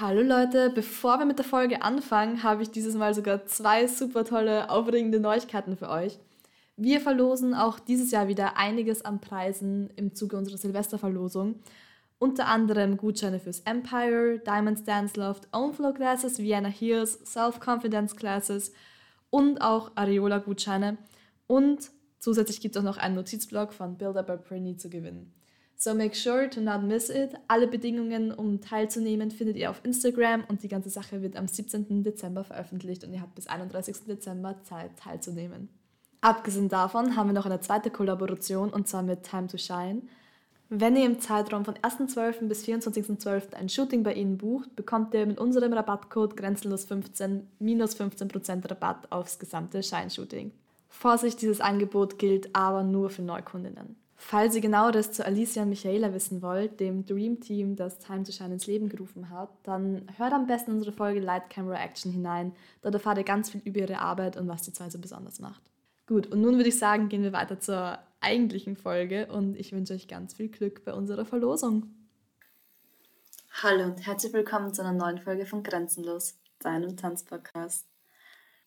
Hallo Leute, bevor wir mit der Folge anfangen, habe ich dieses Mal sogar zwei super tolle, aufregende Neuigkeiten für euch. Wir verlosen auch dieses Jahr wieder einiges an Preisen im Zuge unserer Silvesterverlosung. Unter anderem Gutscheine fürs Empire, Diamond Dance Loft, Ownflow Classes, Vienna Heels, Self-Confidence Classes und auch Areola-Gutscheine. Und zusätzlich gibt es auch noch einen Notizblock von Builder by Prinny zu gewinnen. So make sure to not miss it. Alle Bedingungen, um teilzunehmen, findet ihr auf Instagram und die ganze Sache wird am 17. Dezember veröffentlicht und ihr habt bis 31. Dezember Zeit teilzunehmen. Abgesehen davon haben wir noch eine zweite Kollaboration und zwar mit Time to Shine. Wenn ihr im Zeitraum von 1.12. bis 24.12. ein Shooting bei ihnen bucht, bekommt ihr mit unserem Rabattcode grenzenlos15 minus 15% Rabatt aufs gesamte Shine-Shooting. Vorsicht, dieses Angebot gilt aber nur für Neukundinnen. Falls ihr genaueres zu Alicia und Michaela wissen wollt, dem Dream Team, das Time to Shine ins Leben gerufen hat, dann hört am besten unsere Folge Light Camera Action hinein. Dort erfahrt ihr ganz viel über ihre Arbeit und was die zwei so besonders macht. Gut, und nun würde ich sagen, gehen wir weiter zur eigentlichen Folge und ich wünsche euch ganz viel Glück bei unserer Verlosung. Hallo und herzlich willkommen zu einer neuen Folge von Grenzenlos, deinem Tanzpodcast.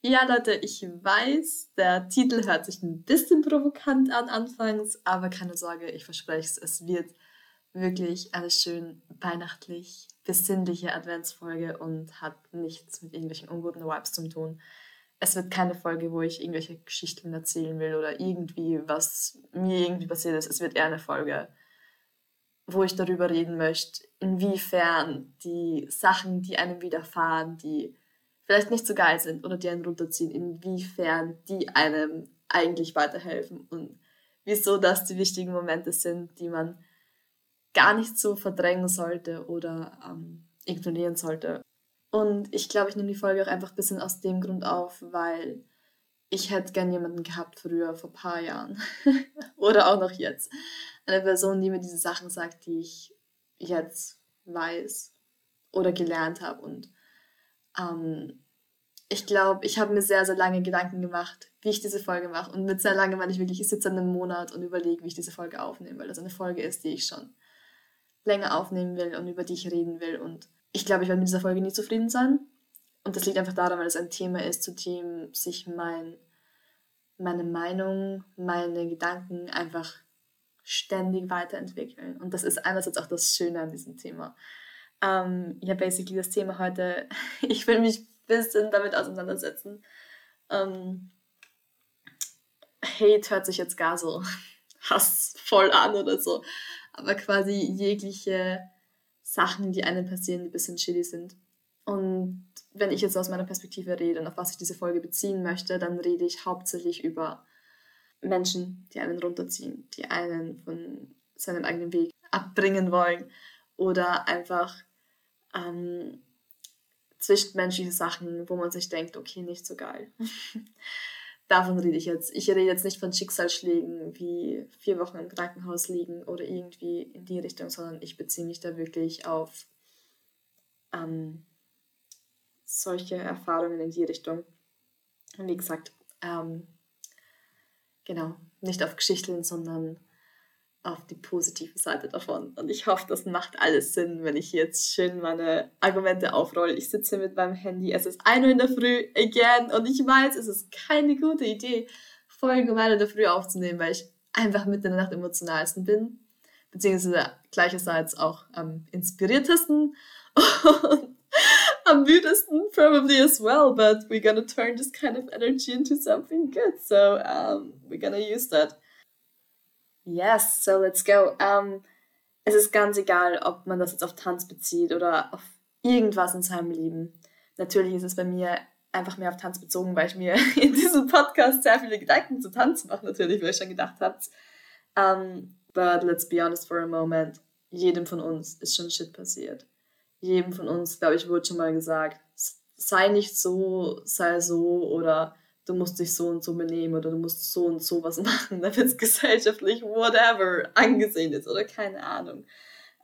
Ja, Leute, ich weiß, der Titel hört sich ein bisschen provokant an anfangs, aber keine Sorge, ich verspreche es, es wird wirklich alles schön weihnachtlich, besinnliche Adventsfolge und hat nichts mit irgendwelchen unguten Vibes zu tun. Es wird keine Folge, wo ich irgendwelche Geschichten erzählen will oder irgendwie, was mir irgendwie passiert ist. Es wird eher eine Folge, wo ich darüber reden möchte, inwiefern die Sachen, die einem widerfahren, die vielleicht nicht so geil sind oder die einen runterziehen, inwiefern die einem eigentlich weiterhelfen und wieso das die wichtigen Momente sind, die man gar nicht so verdrängen sollte oder ähm, ignorieren sollte. Und ich glaube, ich nehme die Folge auch einfach ein bisschen aus dem Grund auf, weil ich hätte gern jemanden gehabt früher, vor ein paar Jahren oder auch noch jetzt. Eine Person, die mir diese Sachen sagt, die ich jetzt weiß oder gelernt habe und ähm, ich glaube, ich habe mir sehr, sehr lange Gedanken gemacht, wie ich diese Folge mache. Und mit sehr lange meine ich wirklich, ich sitze einen Monat und überlege, wie ich diese Folge aufnehme, weil das eine Folge ist, die ich schon länger aufnehmen will und über die ich reden will. Und ich glaube, ich werde mit dieser Folge nie zufrieden sein. Und das liegt einfach daran, weil es ein Thema ist, zu dem sich mein, meine Meinung, meine Gedanken einfach ständig weiterentwickeln. Und das ist einerseits auch das Schöne an diesem Thema. Ähm, ja, basically das Thema heute, ich will mich ein bisschen damit auseinandersetzen. Ähm, Hate hört sich jetzt gar so hassvoll an oder so, aber quasi jegliche Sachen, die einem passieren, die ein bisschen shitty sind. Und wenn ich jetzt aus meiner Perspektive rede und auf was ich diese Folge beziehen möchte, dann rede ich hauptsächlich über Menschen, die einen runterziehen, die einen von seinem eigenen Weg abbringen wollen oder einfach ähm, zwischenmenschliche Sachen, wo man sich denkt, okay, nicht so geil. Davon rede ich jetzt. Ich rede jetzt nicht von Schicksalsschlägen wie vier Wochen im Krankenhaus liegen oder irgendwie in die Richtung, sondern ich beziehe mich da wirklich auf ähm, solche Erfahrungen in die Richtung. Und wie gesagt, ähm, genau, nicht auf Geschichten, sondern auf die positive Seite davon. Und ich hoffe, das macht alles Sinn, wenn ich jetzt schön meine Argumente aufrolle. Ich sitze mit meinem Handy, es ist 1 Uhr in der Früh, again, und ich weiß, es ist keine gute Idee, Folgen um 1 Uhr in der Früh aufzunehmen, weil ich einfach mitten in der Nacht emotionalsten bin, beziehungsweise gleicherseits auch am inspiriertesten und am müdesten probably as well, but we're gonna turn this kind of energy into something good, so um, we're gonna use that. Yes, so let's go. Um, es ist ganz egal, ob man das jetzt auf Tanz bezieht oder auf irgendwas in seinem Leben. Natürlich ist es bei mir einfach mehr auf Tanz bezogen, weil ich mir in diesem Podcast sehr viele Gedanken zu Tanz mache, natürlich, weil ich schon gedacht habt. Um, but let's be honest for a moment. Jedem von uns ist schon Shit passiert. Jedem von uns, glaube ich, wurde schon mal gesagt, sei nicht so, sei so oder du musst dich so und so benehmen oder du musst so und so was machen, damit es gesellschaftlich whatever angesehen ist oder keine Ahnung.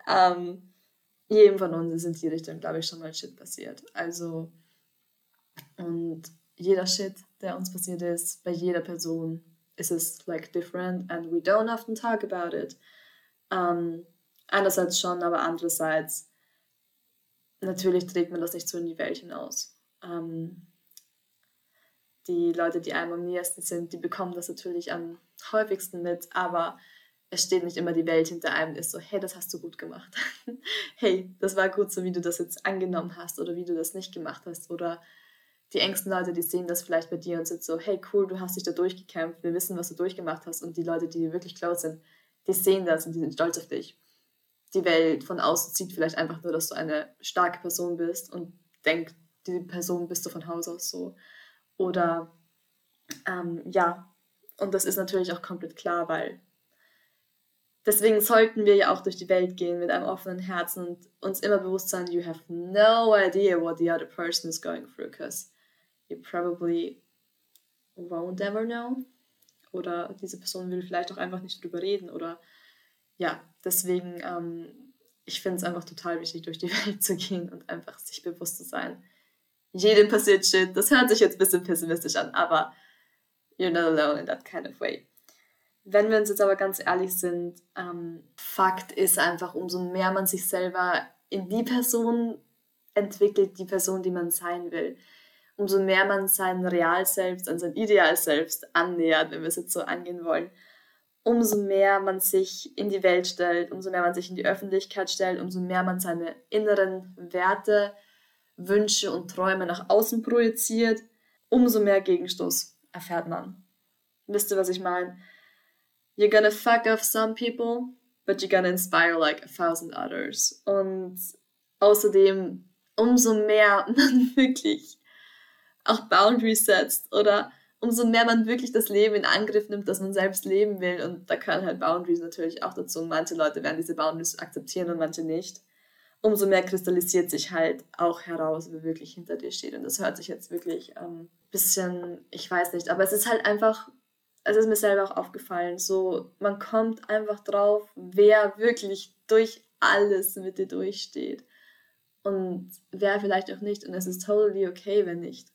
Ähm, jedem von uns ist in die Richtung, glaube ich, schon mal Shit passiert. Also, und jeder Shit, der uns passiert ist, bei jeder Person, ist es like different and we don't often talk about it. Ähm, einerseits schon, aber andererseits natürlich trägt man das nicht so in die Welt hinaus. Ähm, die Leute, die einem am nächsten sind, die bekommen das natürlich am häufigsten mit, aber es steht nicht immer die Welt hinter einem und ist so, hey, das hast du gut gemacht. hey, das war gut so, wie du das jetzt angenommen hast oder wie du das nicht gemacht hast. Oder die engsten Leute, die sehen das vielleicht bei dir und sind so, hey, cool, du hast dich da durchgekämpft, wir wissen, was du durchgemacht hast. Und die Leute, die dir wirklich close sind, die sehen das und die sind stolz auf dich. Die Welt von außen sieht vielleicht einfach nur, dass du eine starke Person bist und denkt, die Person bist du von Haus aus so. Oder ähm, ja, und das ist natürlich auch komplett klar, weil deswegen sollten wir ja auch durch die Welt gehen mit einem offenen Herzen und uns immer bewusst sein, you have no idea what the other person is going through, because you probably won't ever know. Oder diese Person will vielleicht auch einfach nicht drüber reden. Oder ja, deswegen, ähm, ich finde es einfach total wichtig, durch die Welt zu gehen und einfach sich bewusst zu sein. Jedem passiert Shit. Das hört sich jetzt ein bisschen pessimistisch an, aber you're not alone in that kind of way. Wenn wir uns jetzt aber ganz ehrlich sind, ähm, Fakt ist einfach, umso mehr man sich selber in die Person entwickelt, die Person, die man sein will, umso mehr man sein Real selbst an sein Ideal selbst annähert, wenn wir es jetzt so angehen wollen, umso mehr man sich in die Welt stellt, umso mehr man sich in die Öffentlichkeit stellt, umso mehr man seine inneren Werte, Wünsche und Träume nach außen projiziert, umso mehr Gegenstoß erfährt man. Wisst ihr, was ich meine? you're gonna fuck off some people, but you're gonna inspire like a thousand others. Und außerdem, umso mehr man wirklich auch Boundaries setzt oder umso mehr man wirklich das Leben in Angriff nimmt, das man selbst leben will. Und da können halt Boundaries natürlich auch dazu. Und manche Leute werden diese Boundaries akzeptieren und manche nicht. Umso mehr kristallisiert sich halt auch heraus, wer wirklich hinter dir steht. Und das hört sich jetzt wirklich ein ähm, bisschen, ich weiß nicht, aber es ist halt einfach es ist mir selber auch aufgefallen, so man kommt einfach drauf, wer wirklich durch alles mit dir durchsteht und wer vielleicht auch nicht und es ist totally okay, wenn nicht.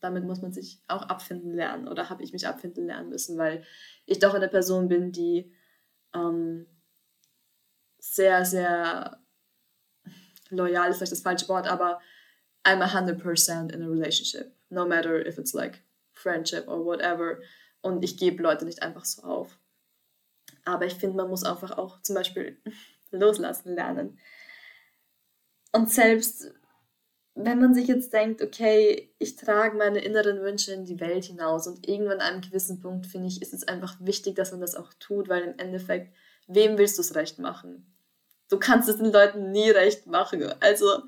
Damit muss man sich auch abfinden lernen oder habe ich mich abfinden lernen müssen, weil ich doch eine Person bin, die ähm, sehr, sehr loyal ist vielleicht das falsche Wort, aber I'm a 100% in a relationship, no matter if it's like friendship or whatever und ich gebe Leute nicht einfach so auf. Aber ich finde, man muss einfach auch zum Beispiel loslassen lernen. Und selbst wenn man sich jetzt denkt, okay, ich trage meine inneren Wünsche in die Welt hinaus und irgendwann an einem gewissen Punkt, finde ich, ist es einfach wichtig, dass man das auch tut, weil im Endeffekt, wem willst du es recht machen? Du kannst es den Leuten nie recht machen. Also,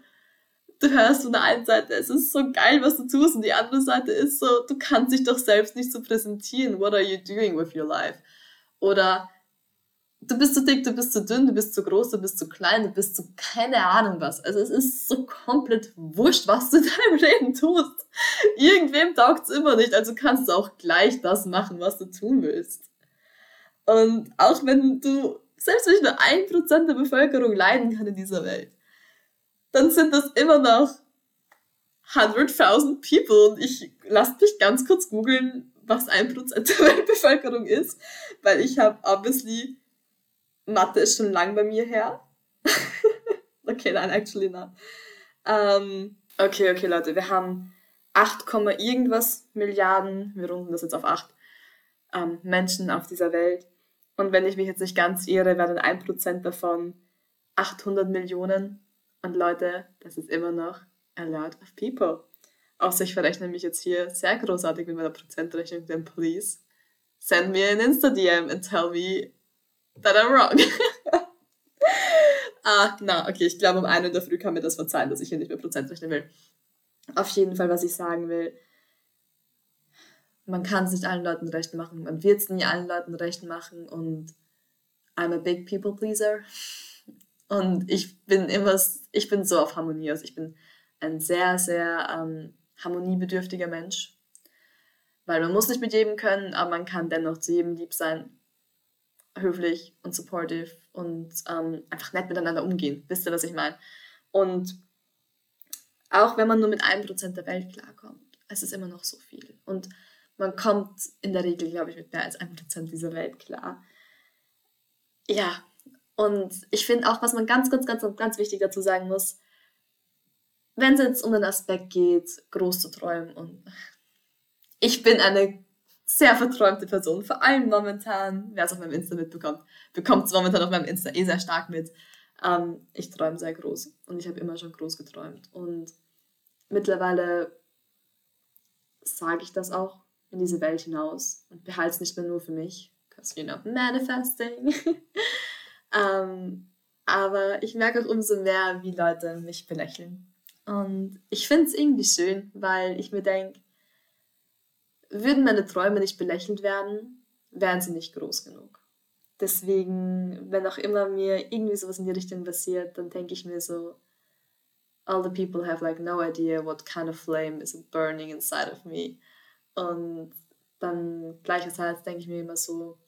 du hörst von der einen Seite, es ist so geil, was du tust, und die andere Seite ist so, du kannst dich doch selbst nicht so präsentieren. What are you doing with your life? Oder du bist zu dick, du bist zu dünn, du bist zu groß, du bist zu klein, du bist zu keine Ahnung was. Also es ist so komplett wurscht, was du in deinem Leben tust. Irgendwem taugt es immer nicht, also kannst du auch gleich das machen, was du tun willst. Und auch wenn du, selbst wenn ich nur ein Prozent der Bevölkerung leiden kann in dieser Welt, dann sind das immer noch 100.000 People. Und ich lasst mich ganz kurz googeln, was ein Prozent der Weltbevölkerung ist, weil ich habe obviously Mathe ist schon lang bei mir her. okay, nein, actually not. Um, okay, okay, Leute, wir haben 8, irgendwas Milliarden, wir runden das jetzt auf 8, ähm, Menschen auf dieser Welt. Und wenn ich mich jetzt nicht ganz irre, werden 1% davon 800 Millionen und Leute, das ist immer noch a lot of people. Außer ich verrechne mich jetzt hier sehr großartig mit meiner Prozentrechnung, denn please send me an Insta-DM and tell me that I'm wrong. ah, na, okay, ich glaube, um 1 Uhr in der Früh kann mir das verzeihen, dass ich hier nicht mehr Prozent rechnen will. Auf jeden Fall, was ich sagen will, man kann es nicht allen Leuten recht machen, man wird es nie allen Leuten recht machen und I'm a big people pleaser. Und ich bin immer, ich bin so auf Harmonie aus. Ich bin ein sehr, sehr ähm, harmoniebedürftiger Mensch. Weil man muss nicht mit jedem können, aber man kann dennoch zu jedem lieb sein, höflich und supportive und ähm, einfach nett miteinander umgehen. Wisst ihr, was ich meine? Und auch wenn man nur mit einem Prozent der Welt klarkommt, es ist immer noch so viel. Und man kommt in der Regel, glaube ich, mit mehr als einem Prozent dieser Welt klar. Ja, und ich finde auch, was man ganz, ganz, ganz, ganz wichtig dazu sagen muss, wenn es jetzt um den Aspekt geht, groß zu träumen und ich bin eine sehr verträumte Person, vor allem momentan, wer es auf meinem Insta mitbekommt, bekommt es momentan auf meinem Insta eh sehr stark mit. Ähm, ich träume sehr groß und ich habe immer schon groß geträumt und mittlerweile sage ich das auch in diese Welt hinaus und behalte es nicht mehr nur für mich, because you know, manifesting. ähm, aber ich merke auch umso mehr, wie Leute mich belächeln. Und ich finde es irgendwie schön, weil ich mir denke, würden meine Träume nicht belächelt werden, wären sie nicht groß genug. Deswegen, wenn auch immer mir irgendwie sowas in die Richtung passiert, dann denke ich mir so, all the people have like no idea what kind of flame is burning inside of me. Und dann gleicherseits denke ich mir immer so,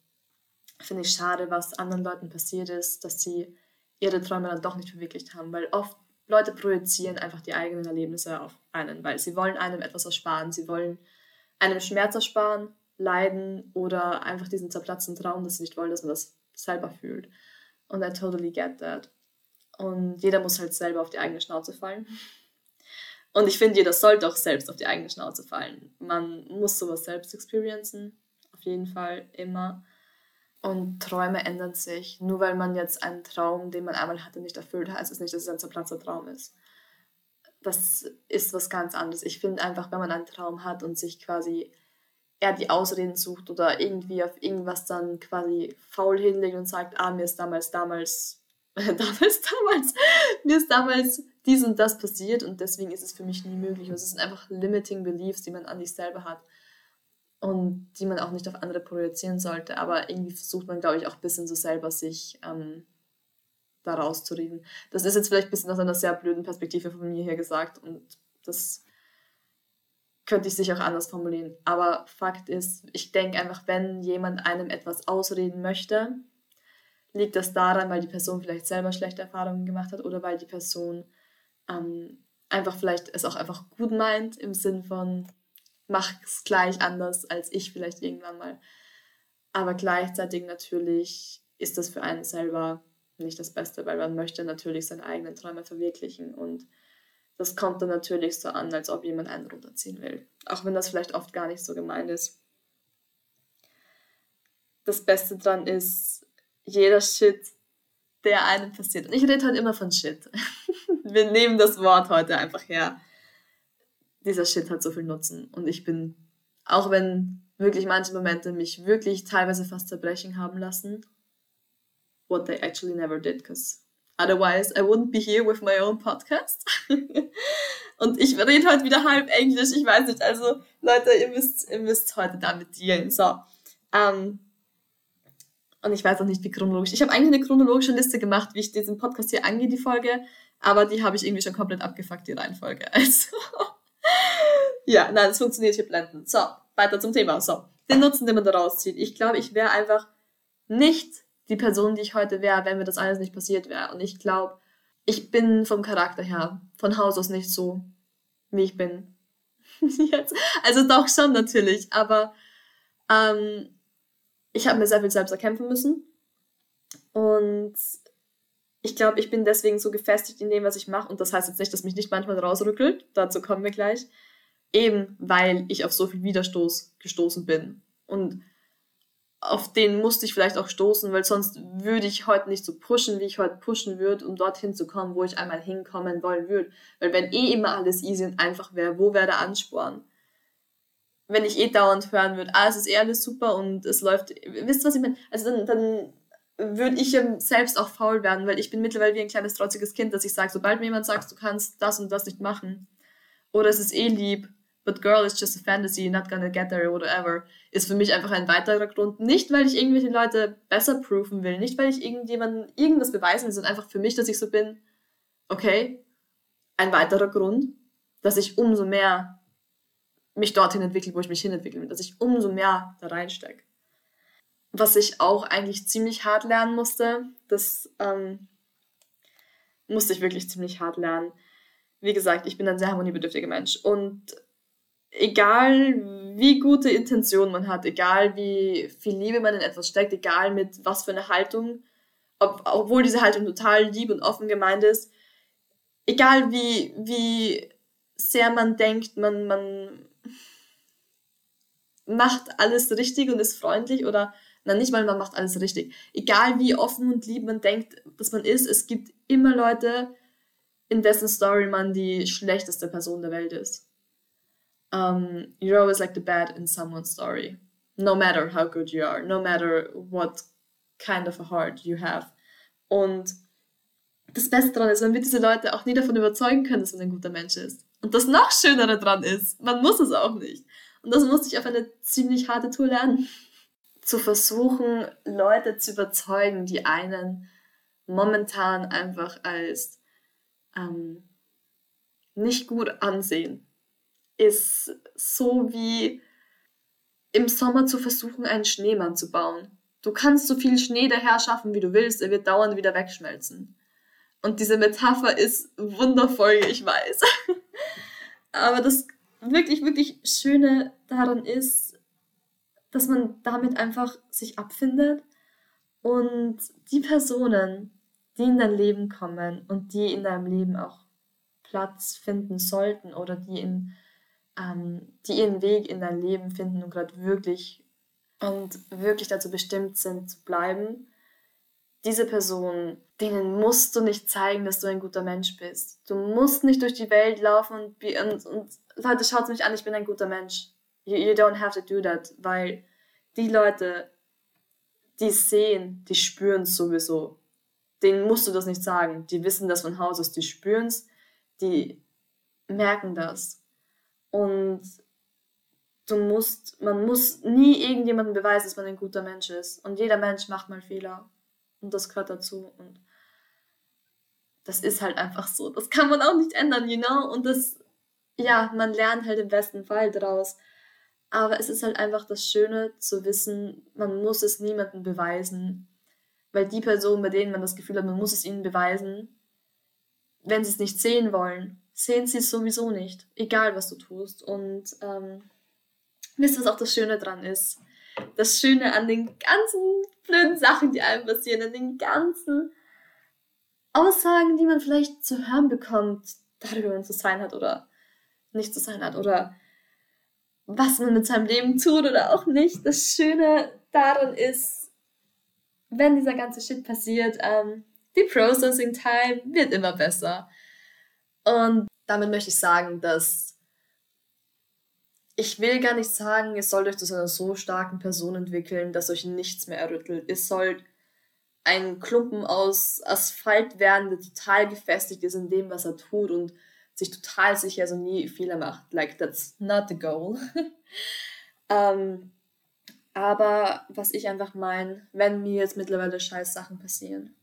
finde ich schade, was anderen Leuten passiert ist, dass sie ihre Träume dann doch nicht verwirklicht haben, weil oft Leute projizieren einfach die eigenen Erlebnisse auf einen, weil sie wollen einem etwas ersparen, sie wollen einem Schmerz ersparen, Leiden oder einfach diesen zerplatzten Traum, dass sie nicht wollen, dass man das selber fühlt. Und I totally get that. Und jeder muss halt selber auf die eigene Schnauze fallen. Und ich finde, jeder sollte auch selbst auf die eigene Schnauze fallen. Man muss sowas selbst experiencen, auf jeden Fall immer. Und Träume ändern sich. Nur weil man jetzt einen Traum, den man einmal hatte, nicht erfüllt, heißt es nicht, dass es ein zerplatzter Traum ist. Das ist was ganz anderes. Ich finde einfach, wenn man einen Traum hat und sich quasi eher die Ausreden sucht oder irgendwie auf irgendwas dann quasi faul hinlegt und sagt, ah, mir ist damals, damals, damals, damals, mir ist damals dies und das passiert und deswegen ist es für mich nie möglich. Und es sind einfach limiting beliefs, die man an sich selber hat und die man auch nicht auf andere projizieren sollte. Aber irgendwie versucht man, glaube ich, auch ein bisschen so selber sich ähm, da rauszureden. Das ist jetzt vielleicht ein bisschen aus einer sehr blöden Perspektive von mir her gesagt und das könnte ich sich auch anders formulieren. Aber Fakt ist, ich denke einfach, wenn jemand einem etwas ausreden möchte, liegt das daran, weil die Person vielleicht selber schlechte Erfahrungen gemacht hat oder weil die Person ähm, einfach vielleicht es auch einfach gut meint im Sinn von, mach es gleich anders als ich vielleicht irgendwann mal. Aber gleichzeitig natürlich ist das für einen selber nicht das Beste, weil man möchte natürlich seine eigenen Träume verwirklichen und das kommt dann natürlich so an, als ob jemand einen runterziehen will. Auch wenn das vielleicht oft gar nicht so gemeint ist. Das Beste dran ist, jeder Shit, der einem passiert. Und ich rede halt immer von Shit. Wir nehmen das Wort heute einfach her dieser Shit hat so viel Nutzen. Und ich bin, auch wenn wirklich manche Momente mich wirklich teilweise fast zerbrechen haben lassen, what they actually never did, because otherwise I wouldn't be here with my own podcast. und ich rede heute wieder halb Englisch, ich weiß nicht, also Leute, ihr müsst, ihr müsst heute damit dealen. So, ähm, und ich weiß auch nicht, wie chronologisch. Ich habe eigentlich eine chronologische Liste gemacht, wie ich diesen Podcast hier angehe, die Folge, aber die habe ich irgendwie schon komplett abgefuckt, die Reihenfolge. Also, ja, nein, es funktioniert hier blendend. So, weiter zum Thema. So, den Nutzen, den man daraus zieht. Ich glaube, ich wäre einfach nicht die Person, die ich heute wäre, wenn mir das alles nicht passiert wäre. Und ich glaube, ich bin vom Charakter her von Haus aus nicht so, wie ich bin. Jetzt. Also doch schon natürlich, aber ähm, ich habe mir sehr viel selbst erkämpfen müssen. Und ich glaube, ich bin deswegen so gefestigt in dem, was ich mache. Und das heißt jetzt nicht, dass mich nicht manchmal rausrückelt. Dazu kommen wir gleich. Eben weil ich auf so viel Widerstoß gestoßen bin. Und auf den musste ich vielleicht auch stoßen, weil sonst würde ich heute nicht so pushen, wie ich heute pushen würde, um dorthin zu kommen, wo ich einmal hinkommen wollen würde. Weil wenn eh immer alles easy und einfach wäre, wo wäre der Ansporn? Wenn ich eh dauernd hören würde, ah, es ist eh alles super und es läuft, wisst ihr, was ich meine? Also dann, dann würde ich selbst auch faul werden, weil ich bin mittlerweile wie ein kleines trotziges Kind, dass ich sage, sobald mir jemand sagt, du kannst das und das nicht machen, oder es ist eh lieb, but girl, it's just a fantasy, not gonna get there whatever, ist für mich einfach ein weiterer Grund. Nicht, weil ich irgendwelche Leute besser proven will, nicht, weil ich irgendjemandem irgendwas beweisen will, sondern einfach für mich, dass ich so bin, okay, ein weiterer Grund, dass ich umso mehr mich dorthin entwickle, wo ich mich hinentwickeln will, dass ich umso mehr da reinstecke was ich auch eigentlich ziemlich hart lernen musste. Das ähm, musste ich wirklich ziemlich hart lernen. Wie gesagt, ich bin ein sehr harmoniebedürftiger Mensch und egal wie gute Intentionen man hat, egal wie viel Liebe man in etwas steckt, egal mit was für eine Haltung, ob, obwohl diese Haltung total lieb und offen gemeint ist, egal wie, wie sehr man denkt, man, man macht alles richtig und ist freundlich oder na nicht mal man macht alles richtig. Egal wie offen und lieb man denkt, dass man ist, es gibt immer Leute, in dessen Story man die schlechteste Person der Welt ist. Um, you're always like the bad in someone's story. No matter how good you are, no matter what kind of a heart you have. Und das Beste daran ist, wenn wir diese Leute auch nie davon überzeugen können, dass man ein guter Mensch ist. Und das noch Schönere daran ist, man muss es auch nicht. Und das musste ich auf eine ziemlich harte Tour lernen. Zu versuchen, Leute zu überzeugen, die einen momentan einfach als ähm, nicht gut ansehen, ist so wie im Sommer zu versuchen, einen Schneemann zu bauen. Du kannst so viel Schnee daher schaffen, wie du willst, er wird dauernd wieder wegschmelzen. Und diese Metapher ist wundervoll, ich weiß. Aber das wirklich, wirklich Schöne daran ist, dass man damit einfach sich abfindet und die Personen, die in dein Leben kommen und die in deinem Leben auch Platz finden sollten oder die, in, ähm, die ihren Weg in dein Leben finden und gerade wirklich und wirklich dazu bestimmt sind zu bleiben, diese Personen, denen musst du nicht zeigen, dass du ein guter Mensch bist. Du musst nicht durch die Welt laufen und, und, und Leute, schaut mich an, ich bin ein guter Mensch. You, you don't have to do that, weil die Leute, die sehen, die spüren es sowieso. Denen musst du das nicht sagen. Die wissen das von Haus aus, die spüren es, die merken das. Und du musst, man muss nie irgendjemandem beweisen, dass man ein guter Mensch ist. Und jeder Mensch macht mal Fehler. Und das gehört dazu. Und das ist halt einfach so. Das kann man auch nicht ändern, you know? Und das, ja, man lernt halt im besten Fall draus. Aber es ist halt einfach das Schöne zu wissen, man muss es niemandem beweisen. Weil die Personen, bei denen man das Gefühl hat, man muss es ihnen beweisen, wenn sie es nicht sehen wollen, sehen sie es sowieso nicht. Egal, was du tust. Und ähm, wisst ihr, was auch das Schöne dran ist? Das Schöne an den ganzen blöden Sachen, die einem passieren, an den ganzen Aussagen, die man vielleicht zu hören bekommt, darüber, man zu sein hat oder nicht zu sein hat oder was man mit seinem Leben tut oder auch nicht. Das Schöne daran ist, wenn dieser ganze Shit passiert, ähm, die Processing Time wird immer besser. Und damit möchte ich sagen, dass ich will gar nicht sagen, ihr sollt euch zu einer so starken Person entwickeln, dass euch nichts mehr errüttelt. Ihr sollt ein Klumpen aus Asphalt werden, der total gefestigt ist in dem, was er tut und sich total sicher, also nie Fehler macht. Like, that's not the goal. ähm, aber was ich einfach meine, wenn mir jetzt mittlerweile scheiß Sachen passieren.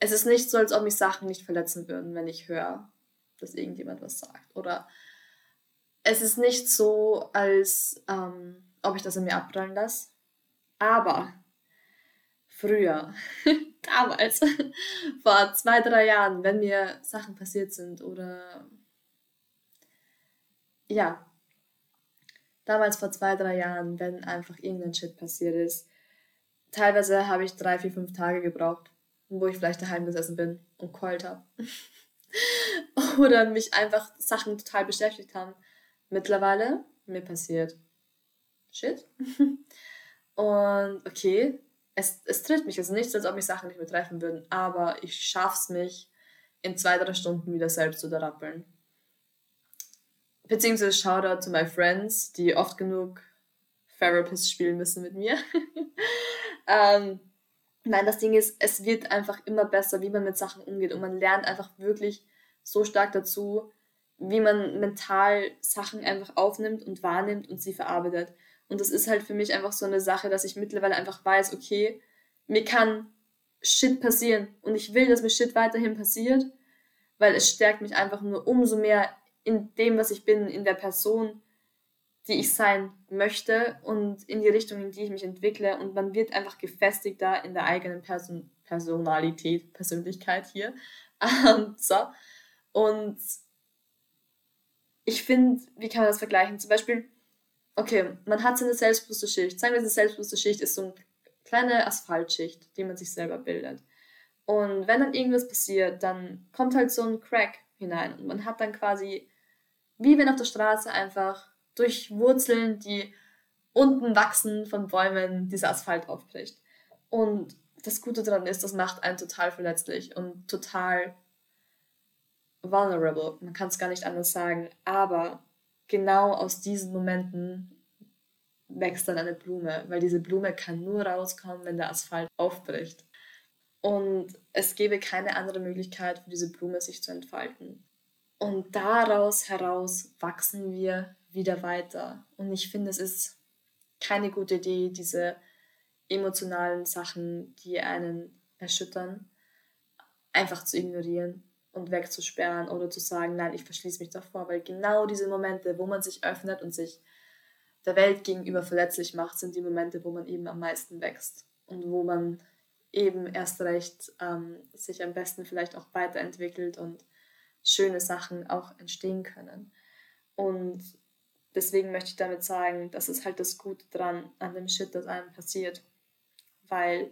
Es ist nicht so, als ob mich Sachen nicht verletzen würden, wenn ich höre, dass irgendjemand was sagt. Oder es ist nicht so, als ähm, ob ich das in mir abprallen lasse. Aber früher, damals, vor zwei, drei Jahren, wenn mir Sachen passiert sind oder ja, damals vor zwei, drei Jahren, wenn einfach irgendein Shit passiert ist, teilweise habe ich drei, vier, fünf Tage gebraucht, wo ich vielleicht daheim gesessen bin und keult habe. oder mich einfach Sachen total beschäftigt haben mittlerweile mir passiert Shit. Und okay, es, es trifft mich. Es ist nicht, als ob mich Sachen nicht mehr treffen würden, aber ich schaff's mich, in zwei, drei Stunden wieder selbst zu rappeln. Beziehungsweise Shoutout zu my friends, die oft genug Therapist spielen müssen mit mir. ähm, nein, das Ding ist, es wird einfach immer besser, wie man mit Sachen umgeht und man lernt einfach wirklich so stark dazu, wie man mental Sachen einfach aufnimmt und wahrnimmt und sie verarbeitet. Und das ist halt für mich einfach so eine Sache, dass ich mittlerweile einfach weiß, okay, mir kann Shit passieren und ich will, dass mir Shit weiterhin passiert, weil es stärkt mich einfach nur umso mehr in dem, was ich bin, in der Person, die ich sein möchte und in die Richtung, in die ich mich entwickle. Und man wird einfach gefestigter in der eigenen Person Personalität, Persönlichkeit hier. so. Und ich finde, wie kann man das vergleichen? Zum Beispiel, okay, man hat so eine selbstbewusste Schicht. Sagen wir, eine selbstbewusste Schicht ist so eine kleine Asphaltschicht, die man sich selber bildet. Und wenn dann irgendwas passiert, dann kommt halt so ein Crack hinein. Und man hat dann quasi, wie wenn auf der Straße einfach durch Wurzeln, die unten wachsen von Bäumen, dieser Asphalt aufbricht. Und das Gute daran ist, das macht einen total verletzlich und total vulnerable. Man kann es gar nicht anders sagen. Aber genau aus diesen Momenten wächst dann eine Blume, weil diese Blume kann nur rauskommen, wenn der Asphalt aufbricht. Und es gäbe keine andere Möglichkeit für diese Blume sich zu entfalten. Und daraus heraus wachsen wir wieder weiter. Und ich finde, es ist keine gute Idee, diese emotionalen Sachen, die einen erschüttern, einfach zu ignorieren und wegzusperren oder zu sagen, nein, ich verschließe mich davor, weil genau diese Momente, wo man sich öffnet und sich der Welt gegenüber verletzlich macht, sind die Momente, wo man eben am meisten wächst und wo man eben erst recht ähm, sich am besten vielleicht auch weiterentwickelt und schöne Sachen auch entstehen können. Und deswegen möchte ich damit sagen, das ist halt das Gute dran an dem Shit, das einem passiert. Weil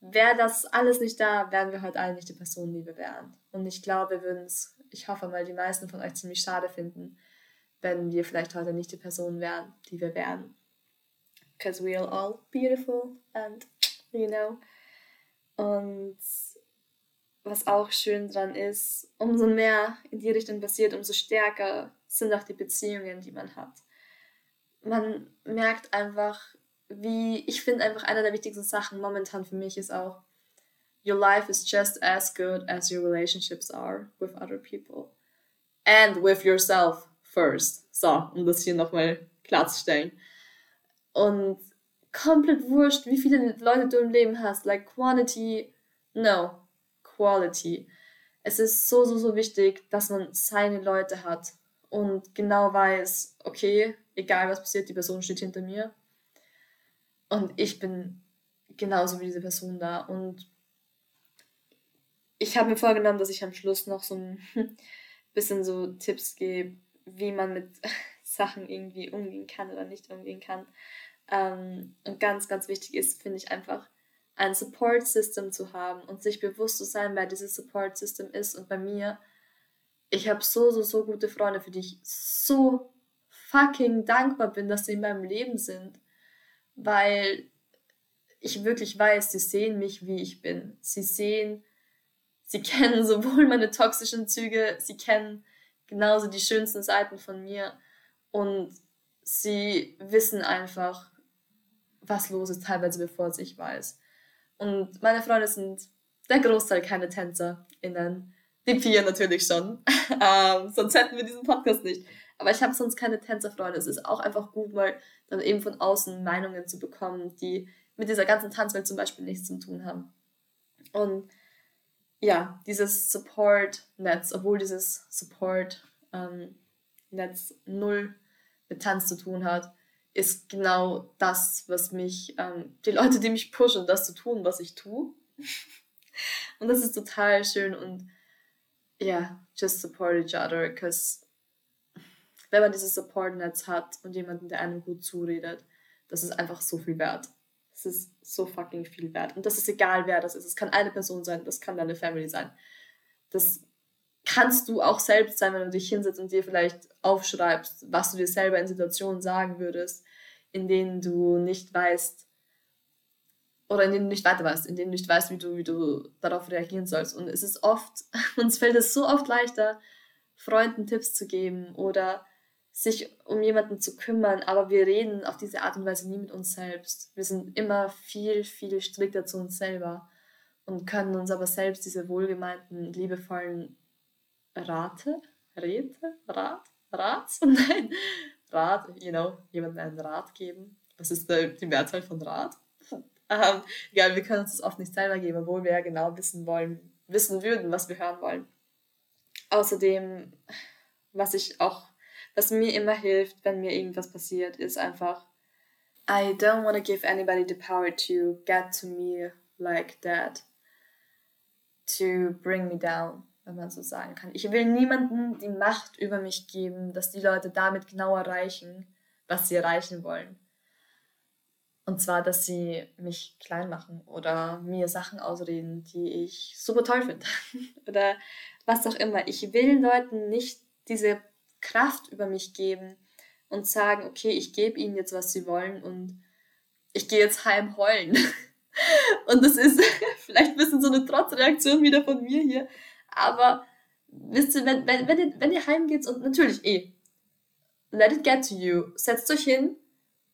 wäre das alles nicht da, wären wir heute alle nicht die Personen, die wir wären. Und ich glaube, wir würden es, ich hoffe mal, die meisten von euch ziemlich schade finden, wenn wir vielleicht heute nicht die Personen wären, die wir wären. Because we are all beautiful and, you know. Und was auch schön dran ist, umso mehr in die Richtung passiert, umso stärker sind auch die Beziehungen, die man hat. Man merkt einfach, wie, ich finde einfach einer der wichtigsten Sachen momentan für mich ist auch, your life is just as good as your relationships are with other people. And with yourself first. So, um das hier nochmal klarzustellen. Und komplett wurscht, wie viele Leute du im Leben hast. Like quantity, no, quality. Es ist so, so, so wichtig, dass man seine Leute hat und genau weiß, okay, egal was passiert, die Person steht hinter mir und ich bin genauso wie diese Person da. Und ich habe mir vorgenommen, dass ich am Schluss noch so ein bisschen so Tipps gebe, wie man mit Sachen irgendwie umgehen kann oder nicht umgehen kann. Ähm, und ganz, ganz wichtig ist, finde ich einfach, ein Support System zu haben und sich bewusst zu sein, wer dieses Support System ist. Und bei mir, ich habe so, so, so gute Freunde, für die ich so fucking dankbar bin, dass sie in meinem Leben sind weil ich wirklich weiß, sie sehen mich, wie ich bin. Sie sehen, sie kennen sowohl meine toxischen Züge, sie kennen genauso die schönsten Seiten von mir und sie wissen einfach, was los ist, teilweise bevor es ich weiß. Und meine Freunde sind der Großteil keine TänzerInnen. Die Pia natürlich schon. ähm, sonst hätten wir diesen Podcast nicht. Aber ich habe sonst keine Tänzerfreunde. Es ist auch einfach gut, mal dann eben von außen Meinungen zu bekommen, die mit dieser ganzen Tanzwelt zum Beispiel nichts zu tun haben. Und ja, dieses Support-Netz, obwohl dieses Support-Netz null mit Tanz zu tun hat, ist genau das, was mich, ähm, die Leute, die mich pushen, das zu tun, was ich tue. und das ist total schön und ja, yeah, just support each other, because wenn man dieses Support-Netz hat und jemanden, der einem gut zuredet, das ist einfach so viel wert. Das ist so fucking viel wert. Und das ist egal, wer das ist. Es kann eine Person sein, das kann deine Family sein. Das kannst du auch selbst sein, wenn du dich hinsetzt und dir vielleicht aufschreibst, was du dir selber in Situationen sagen würdest, in denen du nicht weißt, oder in denen du nicht weiter weißt, in denen du nicht weißt, wie du, wie du darauf reagieren sollst. Und es ist oft, uns fällt es so oft leichter, Freunden Tipps zu geben oder sich um jemanden zu kümmern, aber wir reden auf diese Art und Weise nie mit uns selbst. Wir sind immer viel, viel strikter zu uns selber und können uns aber selbst diese wohlgemeinten, liebevollen Rate, Räte, Rat, Rat, nein, Rat, you know, jemandem einen Rat geben. Was ist die Mehrzahl von Rat? ähm, egal, wir können uns das oft nicht selber geben, obwohl wir ja genau wissen wollen, wissen würden, was wir hören wollen. Außerdem, was ich auch was mir immer hilft, wenn mir irgendwas passiert, ist einfach, I don't want to give anybody the power to get to me like that, to bring me down, wenn man so sagen kann. Ich will niemandem die Macht über mich geben, dass die Leute damit genau erreichen, was sie erreichen wollen. Und zwar, dass sie mich klein machen oder mir Sachen ausreden, die ich super toll finde. oder was auch immer. Ich will Leuten nicht diese Kraft über mich geben und sagen, okay, ich gebe ihnen jetzt, was sie wollen und ich gehe jetzt heim heulen. und das ist vielleicht ein bisschen so eine Trotzreaktion wieder von mir hier. Aber wisst ihr, wenn, wenn, wenn, ihr, wenn ihr heimgeht und natürlich eh, let it get to you. Setzt euch hin,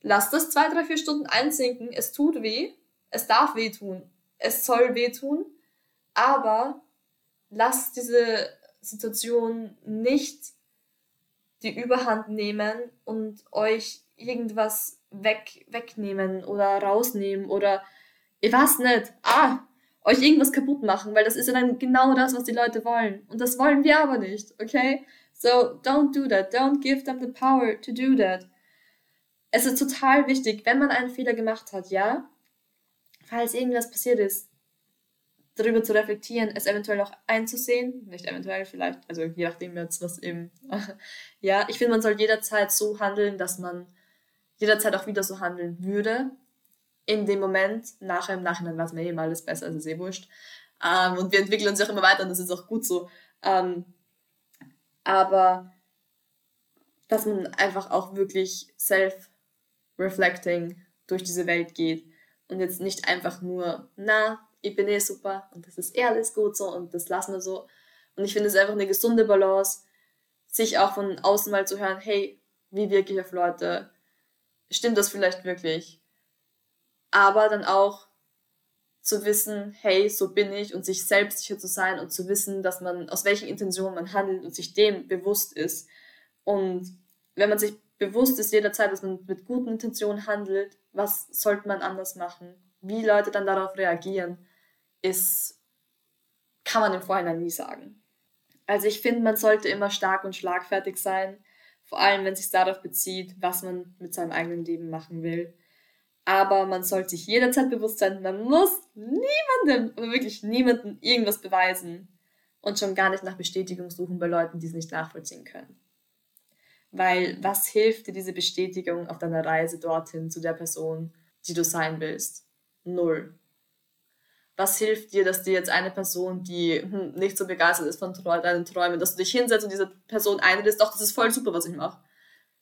Lasst das zwei, drei, vier Stunden einsinken. Es tut weh. Es darf wehtun. Es soll wehtun. Aber lasst diese Situation nicht die Überhand nehmen und euch irgendwas weg, wegnehmen oder rausnehmen oder ich weiß nicht, ah, euch irgendwas kaputt machen, weil das ist ja dann genau das, was die Leute wollen. Und das wollen wir aber nicht, okay? So don't do that. Don't give them the power to do that es ist total wichtig, wenn man einen Fehler gemacht hat, ja, falls irgendwas passiert ist, darüber zu reflektieren, es eventuell noch einzusehen, nicht eventuell vielleicht, also je nachdem jetzt, was eben, ja, ich finde, man soll jederzeit so handeln, dass man jederzeit auch wieder so handeln würde. In dem Moment, nachher im Nachhinein weiß man eh mal alles besser, also eh wurscht. Ähm, und wir entwickeln uns auch immer weiter und das ist auch gut so. Ähm, aber dass man einfach auch wirklich self reflecting durch diese Welt geht und jetzt nicht einfach nur, na, ich bin eh super und das ist eh alles gut so und das lassen wir so. Und ich finde es einfach eine gesunde Balance, sich auch von außen mal zu hören, hey, wie wirke ich auf Leute? Stimmt das vielleicht wirklich? Aber dann auch zu wissen, hey, so bin ich und sich selbstsicher zu sein und zu wissen, dass man aus welchen Intentionen man handelt und sich dem bewusst ist. Und wenn man sich bewusst ist jederzeit, dass man mit guten Intentionen handelt, was sollte man anders machen? Wie Leute dann darauf reagieren, ist, kann man im Vorhinein nie sagen. Also ich finde, man sollte immer stark und schlagfertig sein, vor allem wenn es sich darauf bezieht, was man mit seinem eigenen Leben machen will. Aber man sollte sich jederzeit bewusst sein, man muss niemandem, wirklich niemandem irgendwas beweisen und schon gar nicht nach Bestätigung suchen bei Leuten, die es nicht nachvollziehen können. Weil was hilft dir diese Bestätigung auf deiner Reise dorthin zu der Person, die du sein willst? Null. Was hilft dir, dass dir jetzt eine Person, die hm, nicht so begeistert ist von deinen Träumen, dass du dich hinsetzt und diese Person einlädst, doch, das ist voll super, was ich mache.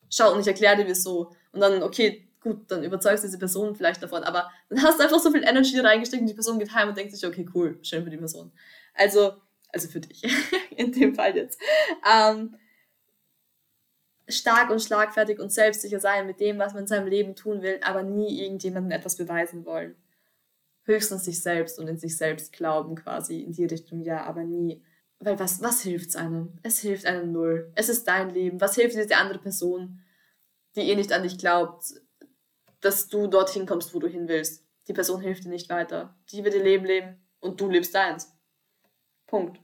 Schau, und ich erkläre dir wieso. Und dann, okay, gut, dann überzeugst du diese Person vielleicht davon, aber dann hast du einfach so viel Energy reingesteckt und die Person geht heim und denkt sich, okay, cool, schön für die Person. Also, also für dich, in dem Fall jetzt. Ähm, stark und schlagfertig und selbstsicher sein mit dem, was man in seinem Leben tun will, aber nie irgendjemandem etwas beweisen wollen. Höchstens sich selbst und in sich selbst glauben, quasi in die Richtung, ja, aber nie. Weil was, was hilft einem? Es hilft einem null. Es ist dein Leben. Was hilft dir die andere Person, die eh nicht an dich glaubt, dass du dorthin kommst, wo du hin willst? Die Person hilft dir nicht weiter. Die wird ihr Leben leben und du lebst deins. Punkt.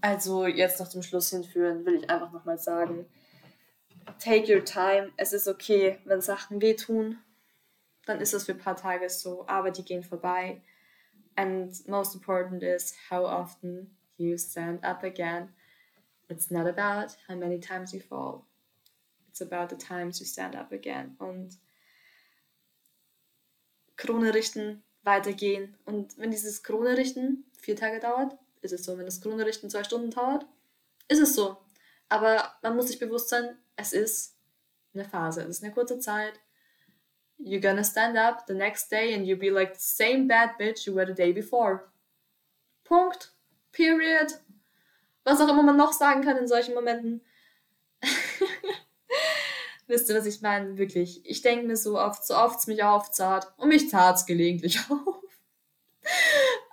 Also jetzt noch zum Schluss hinführen, will ich einfach nochmal sagen, take your time. Es ist okay, wenn Sachen wehtun, dann ist es für ein paar Tage so, aber die gehen vorbei. And most important is how often you stand up again. It's not about how many times you fall. It's about the times you stand up again. Und Krone richten, weitergehen. Und wenn dieses Krone richten vier Tage dauert, ist es so. Wenn das Krone richten zwei Stunden dauert, ist es so. Aber man muss sich bewusst sein, es ist eine Phase, es ist eine kurze Zeit. You're gonna stand up the next day and you'll be like the same bad bitch you were the day before. Punkt. Period. Was auch immer man noch sagen kann in solchen Momenten. Wisst ihr, was ich meine? Wirklich. Ich denke mir so oft, so oft es mich aufzahlt und mich tat es gelegentlich auf.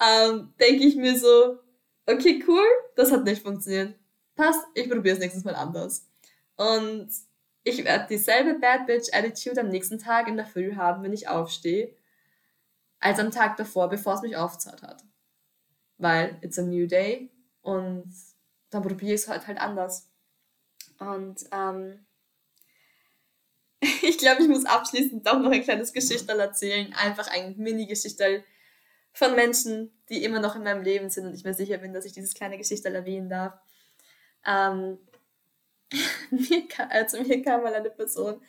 ähm, denke ich mir so, okay, cool, das hat nicht funktioniert. Passt, ich probiere es nächstes Mal anders. Und ich werde dieselbe Bad Bitch Attitude am nächsten Tag in der Früh haben, wenn ich aufstehe, als am Tag davor, bevor es mich aufzahlt hat. Weil it's a new day und dann probiere ich es halt halt anders. Und ähm, ich glaube, ich muss abschließend doch noch ein kleines Geschichtel erzählen. Einfach ein Mini-Geschichtel von Menschen, die immer noch in meinem Leben sind und ich mir sicher bin, dass ich dieses kleine Geschichtel erwähnen darf. Ähm, mir kam, also mir kam mal eine Person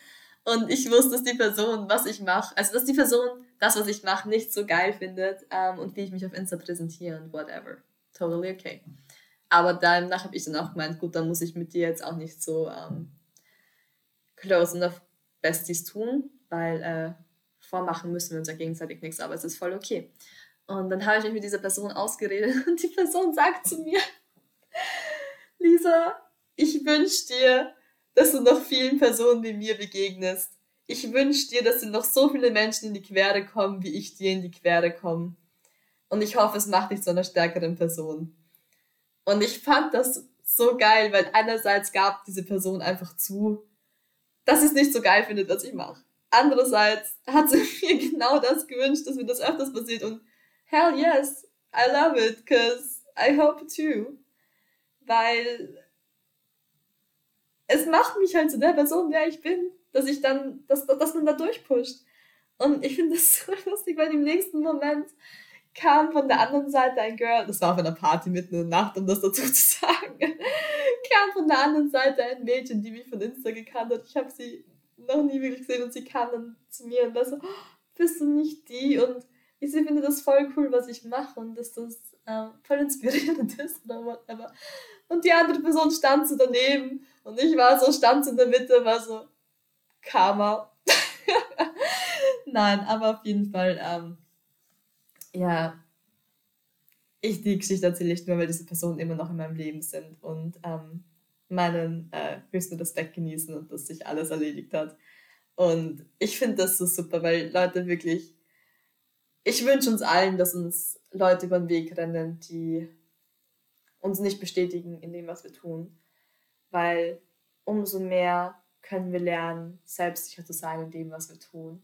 Und ich wusste, dass die Person, was ich mache, also dass die Person das, was ich mache, nicht so geil findet ähm, und wie ich mich auf Insta präsentiere und whatever. Totally okay. Aber danach habe ich dann auch gemeint, gut, dann muss ich mit dir jetzt auch nicht so ähm, close enough Besties tun, weil äh, vormachen müssen wir uns ja gegenseitig nichts, aber es ist voll okay. Und dann habe ich mich mit dieser Person ausgeredet und die Person sagt zu mir, Lisa, ich wünsche dir, dass du noch vielen Personen wie mir begegnest. Ich wünsche dir, dass dir noch so viele Menschen in die Quere kommen, wie ich dir in die Quere komme. Und ich hoffe, es macht dich zu einer stärkeren Person. Und ich fand das so geil, weil einerseits gab diese Person einfach zu, dass sie es nicht so geil findet, was ich mache. Andererseits hat sie mir genau das gewünscht, dass mir das öfters passiert und hell yes, I love it, cause I hope too. Weil es macht mich halt zu der Person, der ich bin, dass ich dann, dass, dass man da durchpusht. Und ich finde das so lustig, weil im nächsten Moment kam von der anderen Seite ein Girl, das war auf einer Party mitten in der Nacht, um das dazu zu sagen, kam von der anderen Seite ein Mädchen, die mich von Insta gekannt hat. Ich habe sie noch nie wirklich gesehen und sie kam dann zu mir und war so, oh, bist du nicht die? Und ich finde das voll cool, was ich mache und dass das äh, voll inspirierend ist oder whatever. Und die andere Person stand so daneben und ich war so, stand in der Mitte, war so, Karma. Nein, aber auf jeden Fall, ähm, ja, ich die Geschichte erzähle ich nur, weil diese Personen immer noch in meinem Leben sind und ähm, meinen äh, höchsten Respekt genießen und dass sich alles erledigt hat. Und ich finde das so super, weil Leute wirklich, ich wünsche uns allen, dass uns Leute über den Weg rennen, die uns nicht bestätigen in dem, was wir tun. Weil umso mehr können wir lernen, selbstsicher zu sein in dem, was wir tun.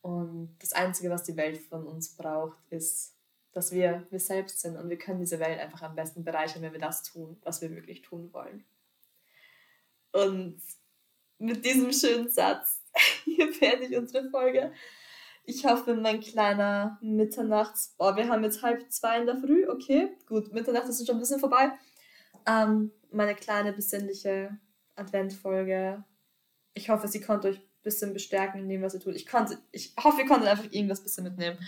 Und das Einzige, was die Welt von uns braucht, ist, dass wir wir selbst sind. Und wir können diese Welt einfach am besten bereichern, wenn wir das tun, was wir wirklich tun wollen. Und mit diesem schönen Satz hier ich unsere Folge. Ich hoffe, mein kleiner Mitternachts... Boah, wir haben jetzt halb zwei in der Früh. Okay, gut, Mitternacht ist schon ein bisschen vorbei. Ähm, meine kleine besinnliche Adventfolge. Ich hoffe, sie konnte euch bisschen bestärken in dem, was ihr tut. Ich konnte, ich hoffe, ihr konntet einfach irgendwas ein bisschen mitnehmen.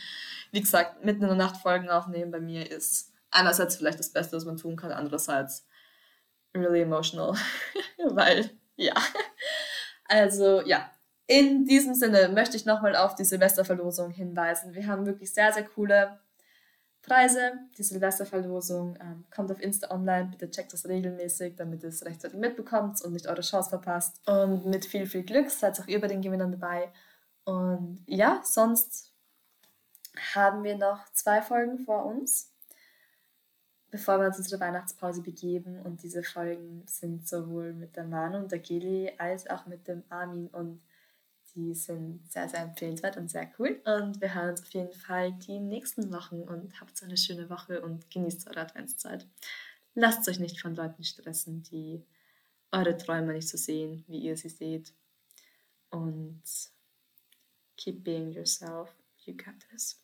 Wie gesagt, mitten in der Nacht Folgen aufnehmen bei mir ist einerseits vielleicht das Beste, was man tun kann, andererseits really emotional, weil, ja. Also, ja. In diesem Sinne möchte ich nochmal auf die Silvesterverlosung hinweisen. Wir haben wirklich sehr, sehr coole Preise. Die Silvesterverlosung ähm, kommt auf Insta online. Bitte checkt das regelmäßig, damit ihr es rechtzeitig mitbekommt und nicht eure Chance verpasst. Und mit viel, viel Glück seid auch ihr bei den Gewinnern dabei. Und ja, sonst haben wir noch zwei Folgen vor uns, bevor wir uns unsere Weihnachtspause begeben. Und diese Folgen sind sowohl mit der Manu und der Geli als auch mit dem Armin und die sind sehr, sehr empfehlenswert und sehr cool. Und wir hören uns auf jeden Fall die nächsten Wochen und habt so eine schöne Woche und genießt eure Adventszeit. Lasst euch nicht von Leuten stressen, die eure Träume nicht so sehen, wie ihr sie seht. Und keep being yourself. You got this.